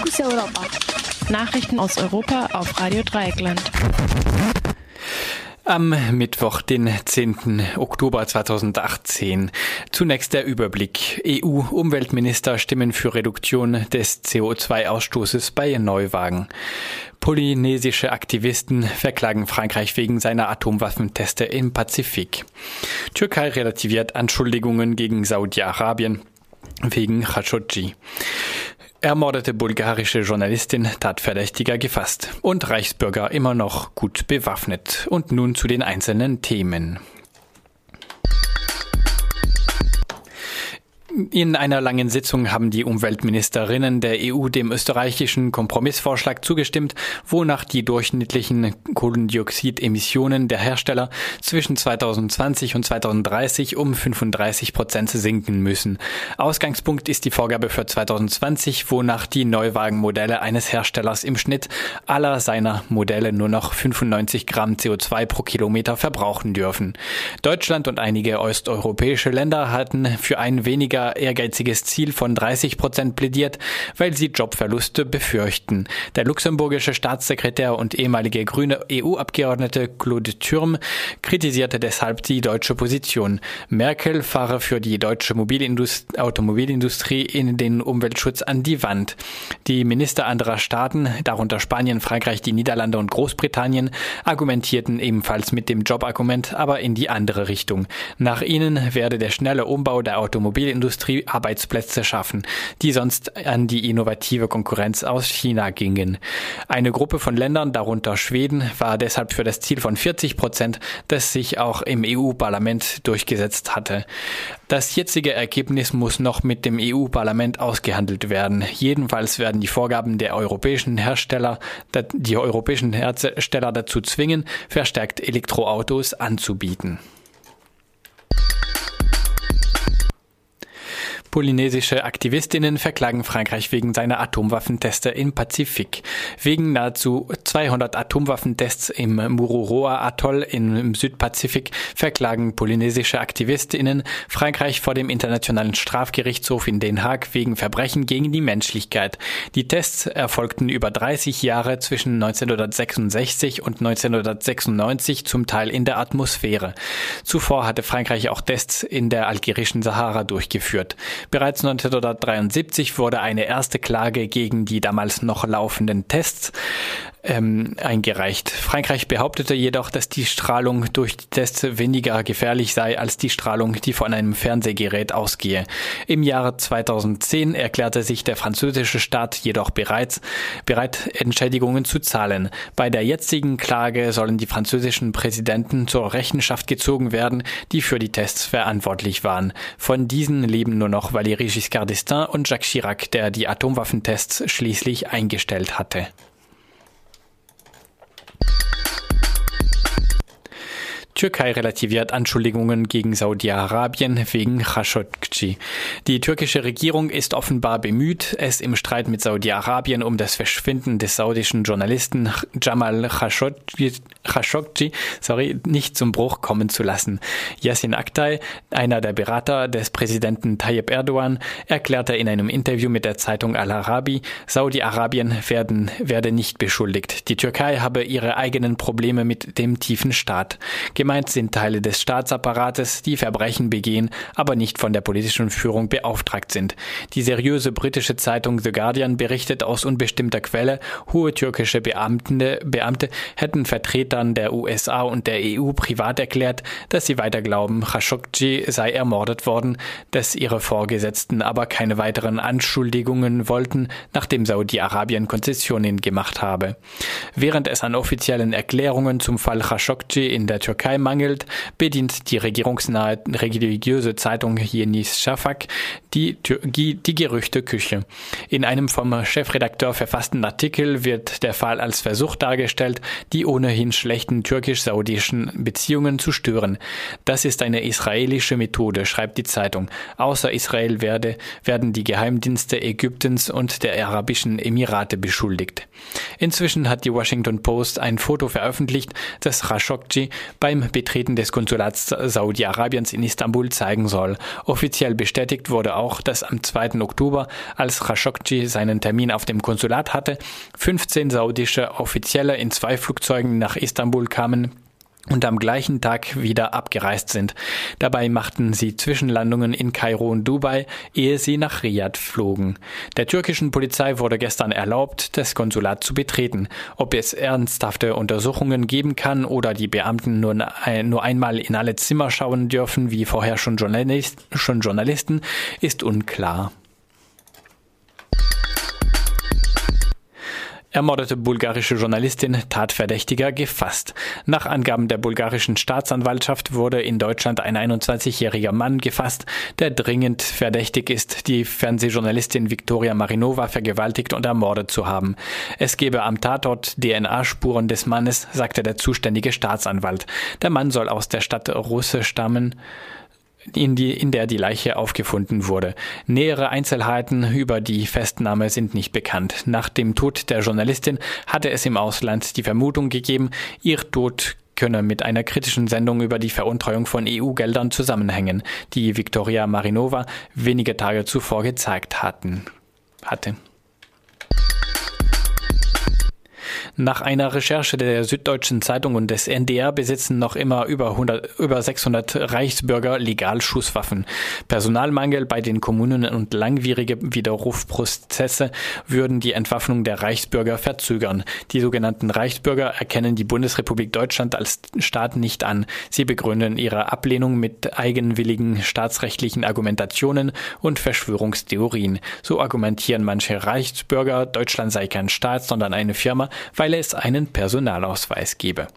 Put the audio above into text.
Fokus Europa. Nachrichten aus Europa auf Radio Dreieckland. Am Mittwoch, den 10. Oktober 2018. Zunächst der Überblick. EU-Umweltminister stimmen für Reduktion des CO2-Ausstoßes bei Neuwagen. Polynesische Aktivisten verklagen Frankreich wegen seiner Atomwaffenteste im Pazifik. Türkei relativiert Anschuldigungen gegen Saudi-Arabien wegen Khashoggi. Ermordete bulgarische Journalistin Tatverdächtiger gefasst und Reichsbürger immer noch gut bewaffnet. Und nun zu den einzelnen Themen. In einer langen Sitzung haben die Umweltministerinnen der EU dem österreichischen Kompromissvorschlag zugestimmt, wonach die durchschnittlichen Kohlendioxidemissionen der Hersteller zwischen 2020 und 2030 um 35 Prozent sinken müssen. Ausgangspunkt ist die Vorgabe für 2020, wonach die Neuwagenmodelle eines Herstellers im Schnitt aller seiner Modelle nur noch 95 Gramm CO2 pro Kilometer verbrauchen dürfen. Deutschland und einige osteuropäische Länder hatten für ein weniger ehrgeiziges Ziel von 30 Prozent plädiert, weil sie Jobverluste befürchten. Der luxemburgische Staatssekretär und ehemalige grüne EU-Abgeordnete Claude Thürm kritisierte deshalb die deutsche Position. Merkel fahre für die deutsche Automobilindustrie in den Umweltschutz an die Wand. Die Minister anderer Staaten, darunter Spanien, Frankreich, die Niederlande und Großbritannien, argumentierten ebenfalls mit dem Jobargument, aber in die andere Richtung. Nach ihnen werde der schnelle Umbau der Automobilindustrie Industrie Arbeitsplätze schaffen, die sonst an die innovative Konkurrenz aus China gingen. Eine Gruppe von Ländern, darunter Schweden, war deshalb für das Ziel von 40 Prozent, das sich auch im EU-Parlament durchgesetzt hatte. Das jetzige Ergebnis muss noch mit dem EU-Parlament ausgehandelt werden. Jedenfalls werden die Vorgaben der europäischen Hersteller, die europäischen Hersteller dazu zwingen, verstärkt Elektroautos anzubieten. Polynesische Aktivistinnen verklagen Frankreich wegen seiner Atomwaffenteste im Pazifik. Wegen nahezu 200 Atomwaffentests im Mururoa-Atoll im Südpazifik verklagen polynesische Aktivistinnen Frankreich vor dem Internationalen Strafgerichtshof in Den Haag wegen Verbrechen gegen die Menschlichkeit. Die Tests erfolgten über 30 Jahre zwischen 1966 und 1996 zum Teil in der Atmosphäre. Zuvor hatte Frankreich auch Tests in der algerischen Sahara durchgeführt. Bereits 1973 wurde eine erste Klage gegen die damals noch laufenden Tests ähm, eingereicht. Frankreich behauptete jedoch, dass die Strahlung durch die Tests weniger gefährlich sei als die Strahlung, die von einem Fernsehgerät ausgehe. Im Jahre 2010 erklärte sich der französische Staat jedoch bereits bereit, Entschädigungen zu zahlen. Bei der jetzigen Klage sollen die französischen Präsidenten zur Rechenschaft gezogen werden, die für die Tests verantwortlich waren. Von diesen leben nur noch Valéry Giscard d'Estaing und Jacques Chirac, der die Atomwaffentests schließlich eingestellt hatte. Türkei relativiert Anschuldigungen gegen Saudi-Arabien wegen Khashoggi. Die türkische Regierung ist offenbar bemüht, es im Streit mit Saudi-Arabien um das Verschwinden des saudischen Journalisten Jamal Khashoggi, Khashoggi sorry, nicht zum Bruch kommen zu lassen. Yassin Aktay, einer der Berater des Präsidenten Tayyip Erdogan, erklärte in einem Interview mit der Zeitung Al-Arabi, Saudi-Arabien werden, werde nicht beschuldigt. Die Türkei habe ihre eigenen Probleme mit dem tiefen Staat. Gemeint sind Teile des Staatsapparates, die Verbrechen begehen, aber nicht von der politischen Führung beauftragt sind. Die seriöse britische Zeitung The Guardian berichtet aus unbestimmter Quelle, hohe türkische Beamte, Beamte hätten Vertretern der USA und der EU privat erklärt, dass sie weiter glauben, Khashoggi sei ermordet worden, dass ihre Vorgesetzten aber keine weiteren Anschuldigungen wollten, nachdem Saudi-Arabien Konzessionen gemacht habe. Während es an offiziellen Erklärungen zum Fall Khashoggi in der Türkei mangelt, bedient die regierungsnahe religiöse Zeitung Yenis Shafak die, die, Gerüchteküche. In einem vom Chefredakteur verfassten Artikel wird der Fall als Versuch dargestellt, die ohnehin schlechten türkisch-saudischen Beziehungen zu stören. Das ist eine israelische Methode, schreibt die Zeitung. Außer Israel werde, werden die Geheimdienste Ägyptens und der Arabischen Emirate beschuldigt. Inzwischen hat die Washington Post ein Foto veröffentlicht, das Khashoggi beim Betreten des Konsulats Saudi-Arabiens in Istanbul zeigen soll. Offiziell bestätigt wurde auch, dass am 2. Oktober, als Khashoggi seinen Termin auf dem Konsulat hatte, 15 saudische Offizielle in zwei Flugzeugen nach Istanbul kamen, und am gleichen Tag wieder abgereist sind. Dabei machten sie Zwischenlandungen in Kairo und Dubai, ehe sie nach Riyadh flogen. Der türkischen Polizei wurde gestern erlaubt, das Konsulat zu betreten. Ob es ernsthafte Untersuchungen geben kann oder die Beamten nur, nur einmal in alle Zimmer schauen dürfen, wie vorher schon, Journalist, schon Journalisten, ist unklar. Ermordete bulgarische Journalistin Tatverdächtiger gefasst. Nach Angaben der bulgarischen Staatsanwaltschaft wurde in Deutschland ein 21-jähriger Mann gefasst, der dringend verdächtig ist, die Fernsehjournalistin Viktoria Marinova vergewaltigt und ermordet zu haben. Es gebe am Tatort DNA-Spuren des Mannes, sagte der zuständige Staatsanwalt. Der Mann soll aus der Stadt Russe stammen in, die, in der die Leiche aufgefunden wurde. Nähere Einzelheiten über die Festnahme sind nicht bekannt. Nach dem Tod der Journalistin hatte es im Ausland die Vermutung gegeben, ihr Tod könne mit einer kritischen Sendung über die Veruntreuung von EU-Geldern zusammenhängen, die Viktoria Marinova wenige Tage zuvor gezeigt hatten, hatte. Nach einer Recherche der Süddeutschen Zeitung und des NDR besitzen noch immer über, 100, über 600 Reichsbürger legal Schusswaffen. Personalmangel bei den Kommunen und langwierige Widerrufprozesse würden die Entwaffnung der Reichsbürger verzögern. Die sogenannten Reichsbürger erkennen die Bundesrepublik Deutschland als Staat nicht an. Sie begründen ihre Ablehnung mit eigenwilligen staatsrechtlichen Argumentationen und Verschwörungstheorien. So argumentieren manche Reichsbürger, Deutschland sei kein Staat, sondern eine Firma, weil weil es einen Personalausweis gebe.